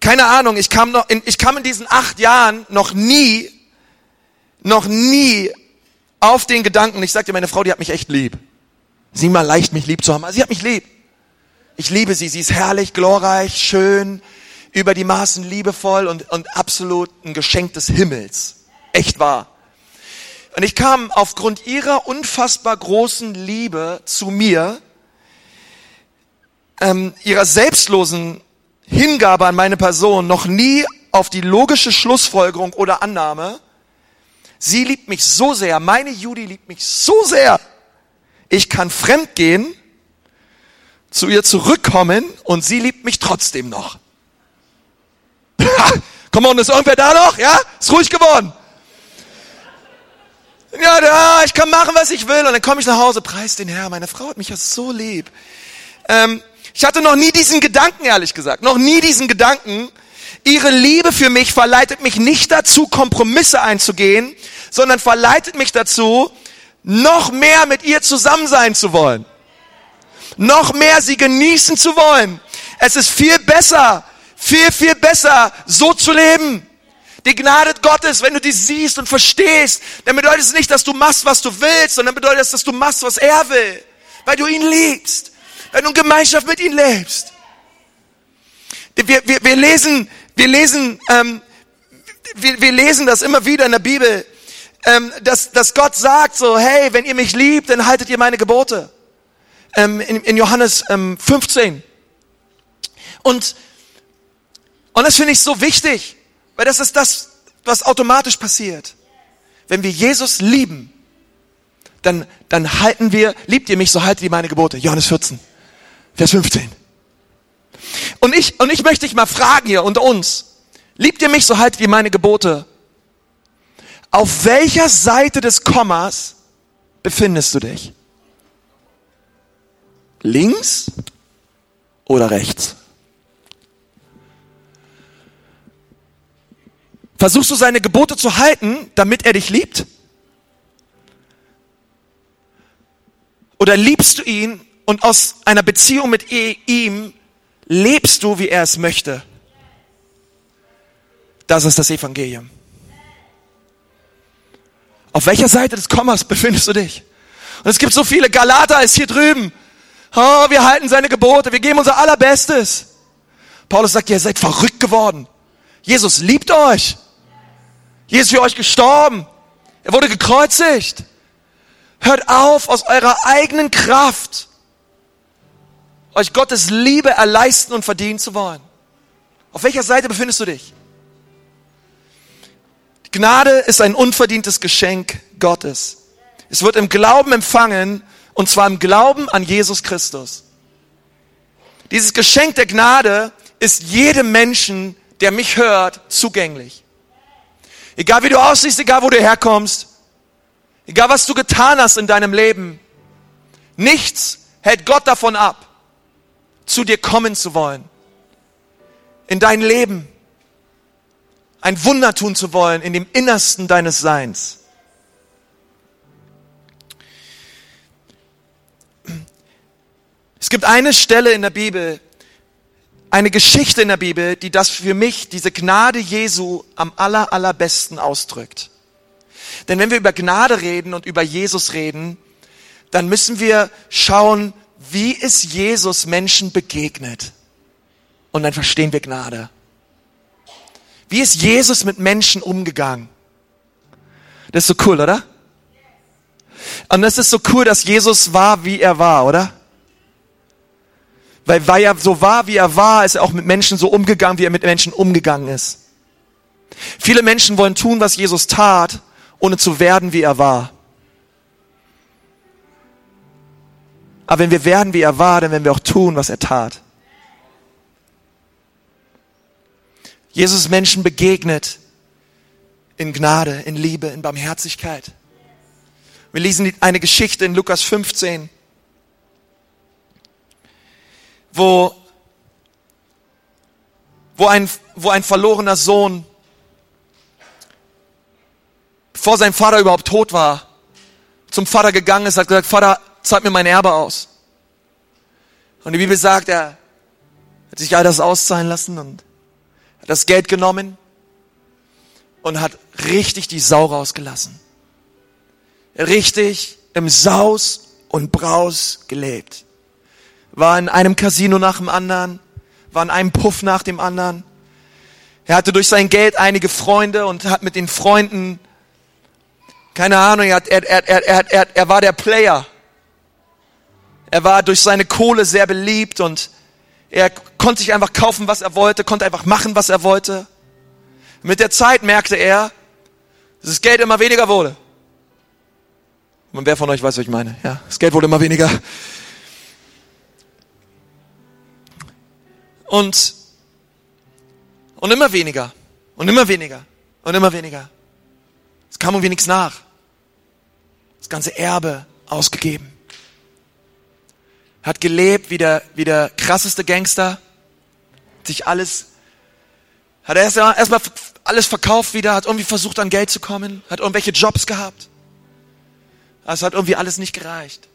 keine Ahnung, ich kam noch, in, ich kam in diesen acht Jahren noch nie, noch nie auf den Gedanken, ich sagte, meine Frau, die hat mich echt lieb. Sieh mal leicht, mich lieb zu haben. Sie hat mich lieb. Ich liebe sie. Sie ist herrlich, glorreich, schön, über die Maßen liebevoll und, und absolut ein Geschenk des Himmels. Echt wahr. Und ich kam aufgrund ihrer unfassbar großen Liebe zu mir, ähm, ihrer selbstlosen Hingabe an meine Person noch nie auf die logische Schlussfolgerung oder Annahme, sie liebt mich so sehr, meine Judy liebt mich so sehr, ich kann fremd gehen zu ihr zurückkommen und sie liebt mich trotzdem noch. Komm on, ist irgendwer da noch? Ja? Ist ruhig geworden. Ja, ja, ich kann machen, was ich will. Und dann komme ich nach Hause, preis den Herr. Meine Frau hat mich ja so lieb. Ähm, ich hatte noch nie diesen Gedanken, ehrlich gesagt. Noch nie diesen Gedanken. Ihre Liebe für mich verleitet mich nicht dazu, Kompromisse einzugehen, sondern verleitet mich dazu, noch mehr mit ihr zusammen sein zu wollen noch mehr sie genießen zu wollen. Es ist viel besser, viel, viel besser, so zu leben. Die Gnade Gottes, wenn du die siehst und verstehst, dann bedeutet es nicht, dass du machst, was du willst, sondern bedeutet es, dass du machst, was er will. Weil du ihn liebst. Weil du in Gemeinschaft mit ihm lebst. Wir, wir, wir lesen, wir lesen, ähm, wir, wir lesen das immer wieder in der Bibel, ähm, dass, dass Gott sagt so, hey, wenn ihr mich liebt, dann haltet ihr meine Gebote ähm, in, in Johannes ähm, 15. Und, und das finde ich so wichtig, weil das ist das, was automatisch passiert. Wenn wir Jesus lieben, dann, dann halten wir, liebt ihr mich, so haltet ihr meine Gebote. Johannes 14, Vers 15. Und ich, und ich möchte dich mal fragen hier unter uns. Liebt ihr mich, so haltet ihr meine Gebote. Auf welcher Seite des Kommas befindest du dich? Links oder rechts? Versuchst du seine Gebote zu halten, damit er dich liebt? Oder liebst du ihn und aus einer Beziehung mit ihm lebst du, wie er es möchte? Das ist das Evangelium. Auf welcher Seite des Kommas befindest du dich? Und es gibt so viele, Galater ist hier drüben. Oh, wir halten seine Gebote, wir geben unser Allerbestes. Paulus sagt, ihr seid verrückt geworden. Jesus liebt euch. Jesus ist für euch gestorben. Er wurde gekreuzigt. Hört auf, aus eurer eigenen Kraft euch Gottes Liebe erleisten und verdienen zu wollen. Auf welcher Seite befindest du dich? Gnade ist ein unverdientes Geschenk Gottes. Es wird im Glauben empfangen, und zwar im Glauben an Jesus Christus. Dieses Geschenk der Gnade ist jedem Menschen, der mich hört, zugänglich. Egal wie du aussiehst, egal wo du herkommst, egal was du getan hast in deinem Leben, nichts hält Gott davon ab, zu dir kommen zu wollen, in dein Leben ein Wunder tun zu wollen in dem Innersten deines Seins. Es gibt eine Stelle in der Bibel, eine Geschichte in der Bibel, die das für mich, diese Gnade Jesu am aller, allerbesten ausdrückt. Denn wenn wir über Gnade reden und über Jesus reden, dann müssen wir schauen, wie ist Jesus Menschen begegnet? Und dann verstehen wir Gnade. Wie ist Jesus mit Menschen umgegangen? Das ist so cool, oder? Und das ist so cool, dass Jesus war, wie er war, oder? Weil, weil er so war, wie er war, ist er auch mit Menschen so umgegangen, wie er mit Menschen umgegangen ist. Viele Menschen wollen tun, was Jesus tat, ohne zu werden, wie er war. Aber wenn wir werden, wie er war, dann werden wir auch tun, was er tat. Jesus Menschen begegnet in Gnade, in Liebe, in Barmherzigkeit. Wir lesen eine Geschichte in Lukas 15, wo, wo, ein, wo ein verlorener Sohn, bevor sein Vater überhaupt tot war, zum Vater gegangen ist, hat gesagt, Vater, zahlt mir mein Erbe aus. Und die Bibel sagt, er hat sich all das auszahlen lassen und hat das Geld genommen und hat richtig die Sau rausgelassen. Richtig im Saus und Braus gelebt. War in einem Casino nach dem anderen, war in einem Puff nach dem anderen. Er hatte durch sein Geld einige Freunde und hat mit den Freunden, keine Ahnung, er, er, er, er, er, er war der Player. Er war durch seine Kohle sehr beliebt und er konnte sich einfach kaufen, was er wollte, konnte einfach machen, was er wollte. Mit der Zeit merkte er, dass das Geld immer weniger wurde. Und wer von euch weiß, was ich meine? Ja, das Geld wurde immer weniger. Und, und immer weniger. Und immer weniger. Und immer weniger. Es kam irgendwie nichts nach. Das ganze Erbe ausgegeben hat gelebt wie der, wie der krasseste Gangster, sich alles, hat erst erstmal alles verkauft wieder, hat irgendwie versucht an Geld zu kommen, hat irgendwelche Jobs gehabt. Es hat irgendwie alles nicht gereicht.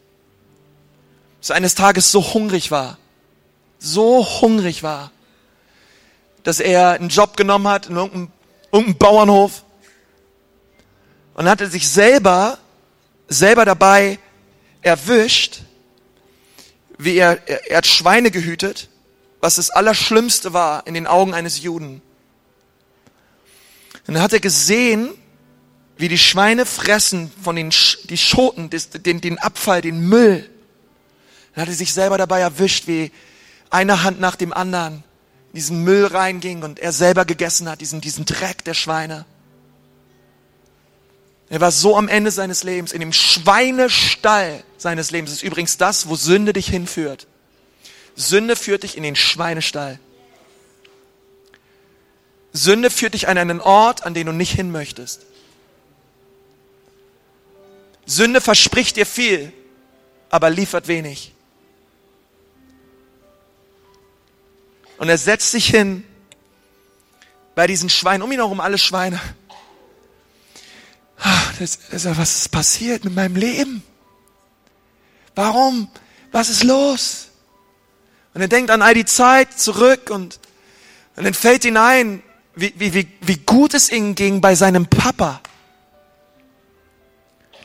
Bis eines Tages so hungrig war, so hungrig war, dass er einen Job genommen hat in irgendeinem, irgendeinem Bauernhof und hatte sich selber, selber dabei erwischt, wie er, er, er hat Schweine gehütet, was das Allerschlimmste war in den Augen eines Juden. Und dann hat er gesehen, wie die Schweine fressen von den die Schoten, den, den Abfall, den Müll. Dann hat er sich selber dabei erwischt, wie eine Hand nach dem anderen diesen Müll reinging und er selber gegessen hat, diesen, diesen Dreck der Schweine. Er war so am Ende seines Lebens, in dem Schweinestall seines Lebens. Das ist übrigens das, wo Sünde dich hinführt. Sünde führt dich in den Schweinestall. Sünde führt dich an einen Ort, an den du nicht hin möchtest. Sünde verspricht dir viel, aber liefert wenig. Und er setzt sich hin bei diesen Schweinen, um ihn herum alle Schweine das, das, was ist passiert mit meinem Leben? Warum? Was ist los? Und er denkt an all die Zeit zurück und, und dann fällt ihn ein, wie, wie, wie, gut es ihm ging bei seinem Papa.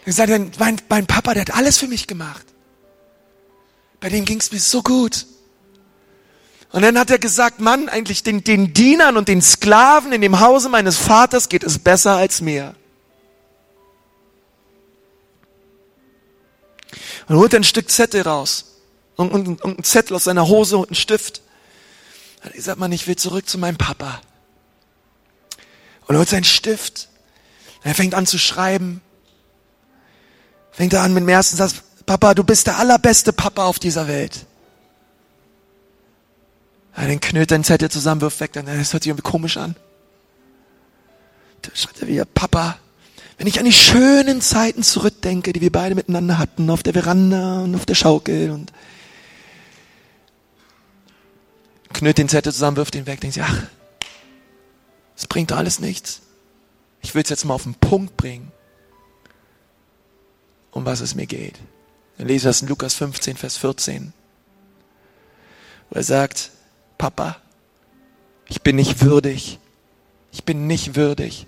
Er sagt, mein, mein Papa, der hat alles für mich gemacht. Bei dem ging's mir so gut. Und dann hat er gesagt, Mann, eigentlich den, den Dienern und den Sklaven in dem Hause meines Vaters geht es besser als mir. Und holt ein Stück Zettel raus. Und, und, und einen Zettel aus seiner Hose und einen Stift. Er sagt, Mann, ich will zurück zu meinem Papa. Und er holt seinen Stift. Und er fängt an zu schreiben. Fängt er an mit dem ersten Satz, Papa, du bist der allerbeste Papa auf dieser Welt. Er den knüllt den Zettel zusammen, wirft weg, dann, hört sich irgendwie komisch an. Da schreibt er wieder, Papa, wenn ich an die schönen Zeiten zurückdenke, die wir beide miteinander hatten, auf der Veranda und auf der Schaukel und knüllt den Zettel zusammen, wirft ihn weg, denkt sich, ach, das bringt alles nichts. Ich will es jetzt mal auf den Punkt bringen, um was es mir geht. Dann lese das in Lukas 15, Vers 14, wo er sagt, Papa, ich bin nicht würdig, ich bin nicht würdig,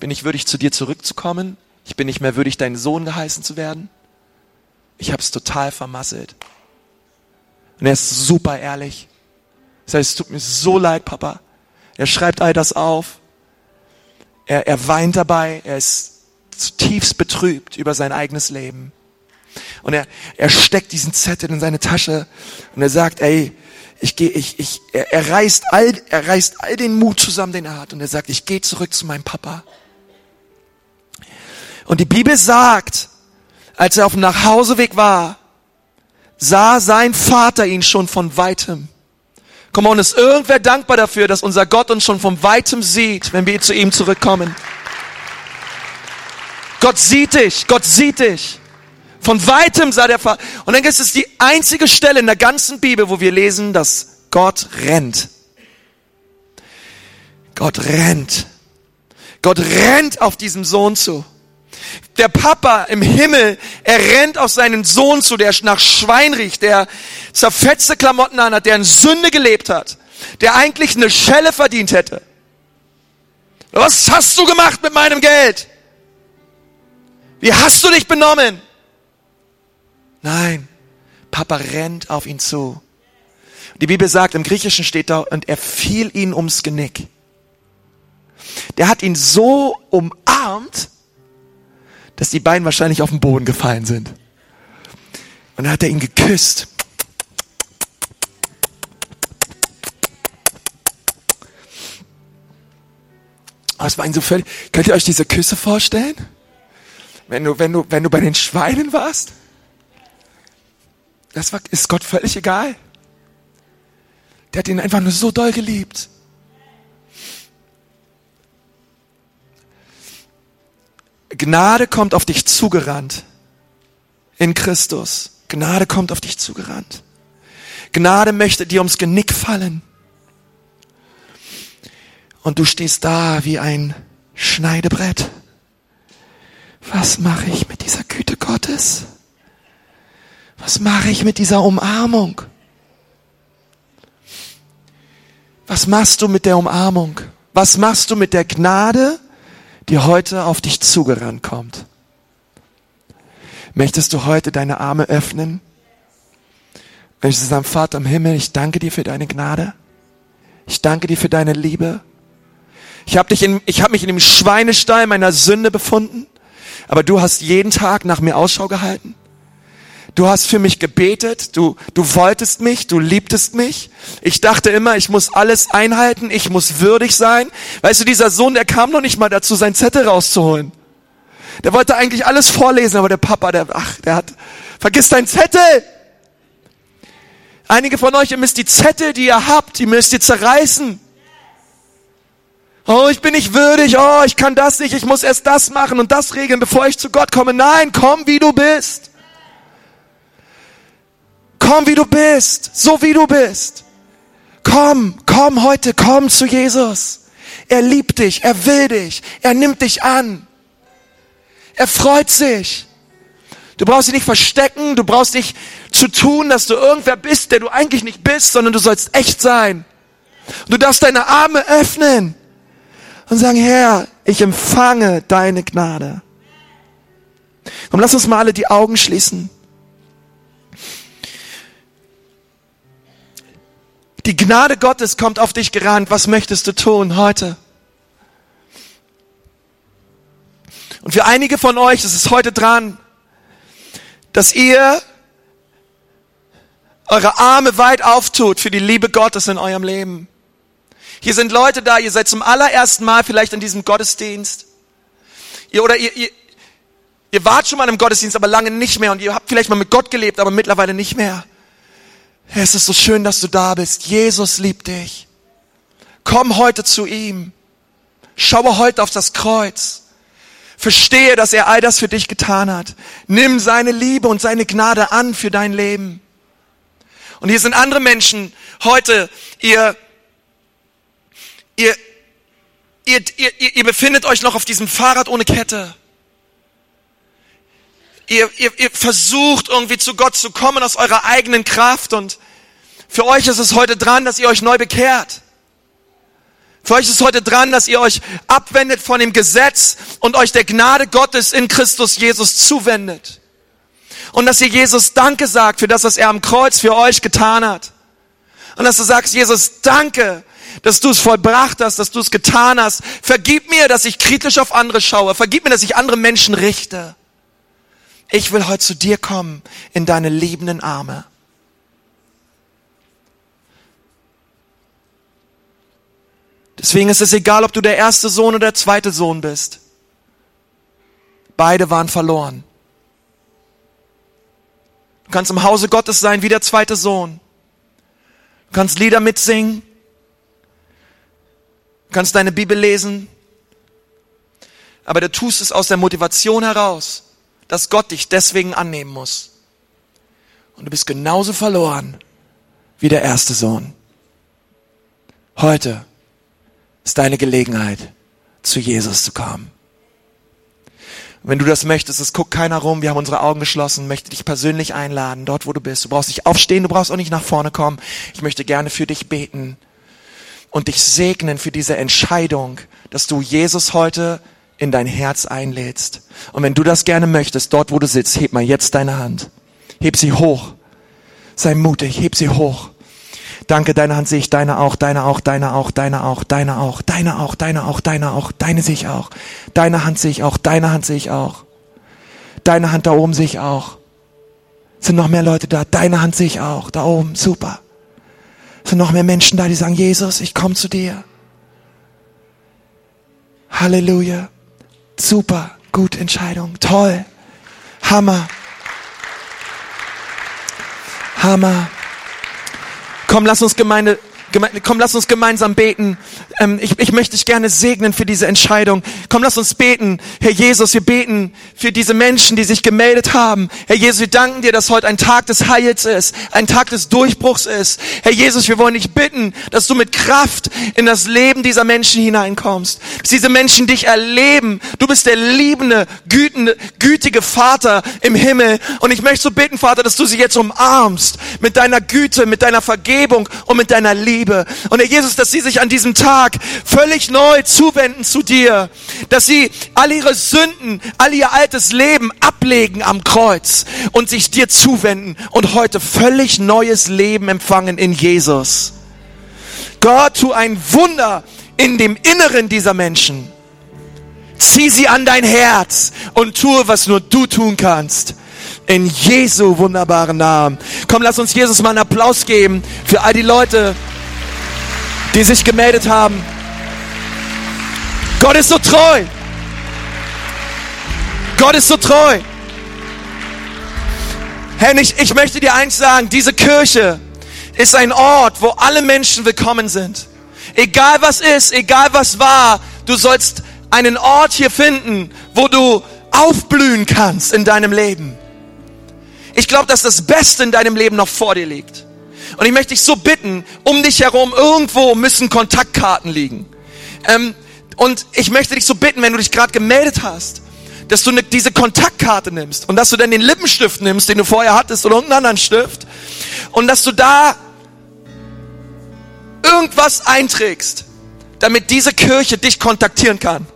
bin nicht würdig, zu dir zurückzukommen, ich bin nicht mehr würdig, dein Sohn geheißen zu werden. Ich habe es total vermasselt. Und er ist super ehrlich. Das heißt, es tut mir so leid, Papa. Er schreibt all das auf. Er, er weint dabei. Er ist zutiefst betrübt über sein eigenes Leben. Und er, er steckt diesen Zettel in seine Tasche und er sagt, ey, ich gehe, ich, ich, er, er reißt all, er reißt all den Mut zusammen, den er hat und er sagt, ich gehe zurück zu meinem Papa. Und die Bibel sagt, als er auf dem Nachhauseweg war, sah sein Vater ihn schon von weitem. Komm on, ist irgendwer dankbar dafür, dass unser Gott uns schon von weitem sieht, wenn wir zu ihm zurückkommen? Gott sieht dich, Gott sieht dich. Von weitem sah der Vater. Und dann ist es die einzige Stelle in der ganzen Bibel, wo wir lesen, dass Gott rennt. Gott rennt. Gott rennt auf diesem Sohn zu. Der Papa im Himmel, er rennt auf seinen Sohn zu, der nach Schwein riecht, der zerfetzte Klamotten anhat, der in Sünde gelebt hat, der eigentlich eine Schelle verdient hätte. Was hast du gemacht mit meinem Geld? Wie hast du dich benommen? Nein, Papa rennt auf ihn zu. Die Bibel sagt, im Griechischen steht da, und er fiel ihn ums Genick. Der hat ihn so umarmt, dass die beiden wahrscheinlich auf den Boden gefallen sind. Und dann hat er ihn geküsst. Oh, war ihn so völlig, könnt ihr euch diese Küsse vorstellen? Wenn du, wenn du, wenn du bei den Schweinen warst? Das war, ist Gott völlig egal. Der hat ihn einfach nur so doll geliebt. Gnade kommt auf dich zugerannt. In Christus. Gnade kommt auf dich zugerannt. Gnade möchte dir ums Genick fallen. Und du stehst da wie ein Schneidebrett. Was mache ich mit dieser Güte Gottes? Was mache ich mit dieser Umarmung? Was machst du mit der Umarmung? Was machst du mit der Gnade, die heute auf dich zugerannt kommt. Möchtest du heute deine Arme öffnen? Du sagen, Vater im Himmel, ich danke dir für deine Gnade. Ich danke dir für deine Liebe. Ich habe ich habe mich in dem Schweinestall meiner Sünde befunden, aber du hast jeden Tag nach mir Ausschau gehalten. Du hast für mich gebetet, du, du wolltest mich, du liebtest mich. Ich dachte immer, ich muss alles einhalten, ich muss würdig sein. Weißt du, dieser Sohn, der kam noch nicht mal dazu, sein Zettel rauszuholen. Der wollte eigentlich alles vorlesen, aber der Papa, der, ach, der hat, vergiss dein Zettel! Einige von euch, ihr müsst die Zettel, die ihr habt, die müsst ihr zerreißen. Oh, ich bin nicht würdig, oh, ich kann das nicht, ich muss erst das machen und das regeln, bevor ich zu Gott komme. Nein, komm, wie du bist. Komm, wie du bist, so wie du bist. Komm, komm heute, komm zu Jesus. Er liebt dich, er will dich, er nimmt dich an. Er freut sich. Du brauchst dich nicht verstecken, du brauchst nicht zu tun, dass du irgendwer bist, der du eigentlich nicht bist, sondern du sollst echt sein. Du darfst deine Arme öffnen und sagen, Herr, ich empfange deine Gnade. Komm, lass uns mal alle die Augen schließen. Die Gnade Gottes kommt auf dich gerannt. Was möchtest du tun heute? Und für einige von euch ist es heute dran, dass ihr eure Arme weit auftut für die Liebe Gottes in eurem Leben. Hier sind Leute da, ihr seid zum allerersten Mal vielleicht in diesem Gottesdienst. Ihr, oder ihr, ihr, ihr wart schon mal im Gottesdienst, aber lange nicht mehr und ihr habt vielleicht mal mit Gott gelebt, aber mittlerweile nicht mehr. Es ist so schön, dass du da bist. Jesus liebt dich. Komm heute zu ihm. Schaue heute auf das Kreuz. Verstehe, dass er all das für dich getan hat. Nimm seine Liebe und seine Gnade an für dein Leben. Und hier sind andere Menschen heute, ihr, ihr, ihr, ihr, ihr befindet euch noch auf diesem Fahrrad ohne Kette. Ihr, ihr, ihr versucht irgendwie zu Gott zu kommen aus eurer eigenen Kraft und für euch ist es heute dran, dass ihr euch neu bekehrt. Für euch ist heute dran, dass ihr euch abwendet von dem Gesetz und euch der Gnade Gottes in Christus Jesus zuwendet. Und dass ihr Jesus Danke sagt für das, was er am Kreuz für euch getan hat. Und dass du sagst, Jesus, danke, dass du es vollbracht hast, dass du es getan hast. Vergib mir, dass ich kritisch auf andere schaue. Vergib mir, dass ich andere Menschen richte. Ich will heute zu dir kommen in deine liebenden Arme. Deswegen ist es egal, ob du der erste Sohn oder der zweite Sohn bist. Beide waren verloren. Du kannst im Hause Gottes sein wie der zweite Sohn. Du kannst Lieder mitsingen. Du kannst deine Bibel lesen. Aber du tust es aus der Motivation heraus, dass Gott dich deswegen annehmen muss. Und du bist genauso verloren wie der erste Sohn. Heute ist deine Gelegenheit, zu Jesus zu kommen. wenn du das möchtest, es guckt keiner rum, wir haben unsere Augen geschlossen, möchte dich persönlich einladen, dort wo du bist. Du brauchst nicht aufstehen, du brauchst auch nicht nach vorne kommen. Ich möchte gerne für dich beten und dich segnen für diese Entscheidung, dass du Jesus heute in dein Herz einlädst. Und wenn du das gerne möchtest, dort wo du sitzt, heb mal jetzt deine Hand. Heb sie hoch. Sei mutig, heb sie hoch. Danke, deine Hand sehe ich, deine auch, deine auch, deine auch, deine auch, deine auch, deine auch, deine auch, deine auch, deine sehe ich auch. Deine Hand sehe ich auch, deine Hand sehe ich auch. Deine Hand da oben sehe ich auch. sind noch mehr Leute da, deine Hand sehe ich auch, da oben, super. sind noch mehr Menschen da, die sagen, Jesus, ich komme zu dir. Halleluja. Super, gute Entscheidung, toll. Hammer. Hammer. Komm, lass uns Gemeinde Komm, lass uns gemeinsam beten. Ähm, ich, ich möchte dich gerne segnen für diese Entscheidung. Komm, lass uns beten. Herr Jesus, wir beten für diese Menschen, die sich gemeldet haben. Herr Jesus, wir danken dir, dass heute ein Tag des Heils ist, ein Tag des Durchbruchs ist. Herr Jesus, wir wollen dich bitten, dass du mit Kraft in das Leben dieser Menschen hineinkommst. Dass diese Menschen dich erleben. Du bist der liebende, gütende, gütige Vater im Himmel. Und ich möchte so bitten, Vater, dass du sie jetzt umarmst mit deiner Güte, mit deiner Vergebung und mit deiner Liebe. Liebe. Und Herr Jesus, dass sie sich an diesem Tag völlig neu zuwenden zu dir, dass sie all ihre Sünden, all ihr altes Leben ablegen am Kreuz und sich dir zuwenden und heute völlig neues Leben empfangen in Jesus. Gott, tu ein Wunder in dem Inneren dieser Menschen. Zieh sie an dein Herz und tue, was nur du tun kannst. In Jesu wunderbaren Namen. Komm, lass uns Jesus mal einen Applaus geben für all die Leute, die sich gemeldet haben. Gott ist so treu. Gott ist so treu. Herr, ich, ich möchte dir eins sagen, diese Kirche ist ein Ort, wo alle Menschen willkommen sind. Egal was ist, egal was war, du sollst einen Ort hier finden, wo du aufblühen kannst in deinem Leben. Ich glaube, dass das Beste in deinem Leben noch vor dir liegt. Und ich möchte dich so bitten, um dich herum irgendwo müssen Kontaktkarten liegen. Ähm, und ich möchte dich so bitten, wenn du dich gerade gemeldet hast, dass du ne, diese Kontaktkarte nimmst und dass du dann den Lippenstift nimmst, den du vorher hattest oder irgendeinen anderen Stift und dass du da irgendwas einträgst, damit diese Kirche dich kontaktieren kann.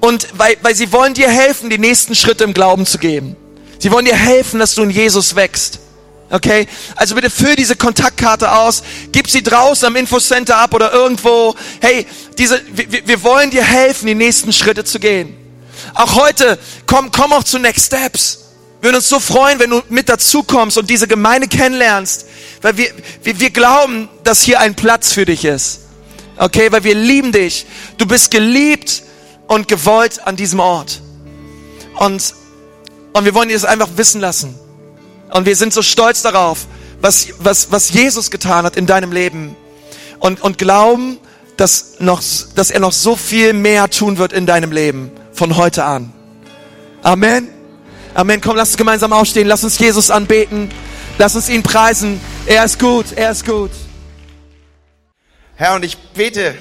Und weil, weil sie wollen dir helfen, die nächsten Schritte im Glauben zu gehen. Sie wollen dir helfen, dass du in Jesus wächst. Okay? Also bitte füll diese Kontaktkarte aus, gib sie draußen am Infocenter ab oder irgendwo. Hey, diese, wir, wir wollen dir helfen, die nächsten Schritte zu gehen. Auch heute, komm, komm auch zu Next Steps. Wir würden uns so freuen, wenn du mit dazu kommst und diese Gemeinde kennenlernst, weil wir, wir, wir glauben, dass hier ein Platz für dich ist. Okay, weil wir lieben dich. Du bist geliebt und gewollt an diesem Ort. Und, und wir wollen dir das einfach wissen lassen. Und wir sind so stolz darauf, was, was, was Jesus getan hat in deinem Leben. Und, und glauben, dass, noch, dass er noch so viel mehr tun wird in deinem Leben von heute an. Amen. Amen. Komm, lass uns gemeinsam aufstehen. Lass uns Jesus anbeten. Lass uns ihn preisen. Er ist gut. Er ist gut. Herr, und ich bete,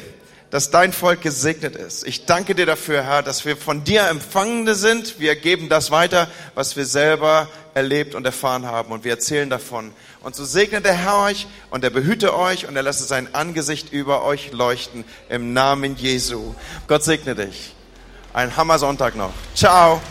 dass dein Volk gesegnet ist. Ich danke dir dafür, Herr, dass wir von dir Empfangende sind. Wir geben das weiter, was wir selber erlebt und erfahren haben und wir erzählen davon. Und so segnet der Herr euch und er behüte euch und er lasse sein Angesicht über euch leuchten im Namen Jesu. Gott segne dich. Ein Hammer Sonntag noch. Ciao.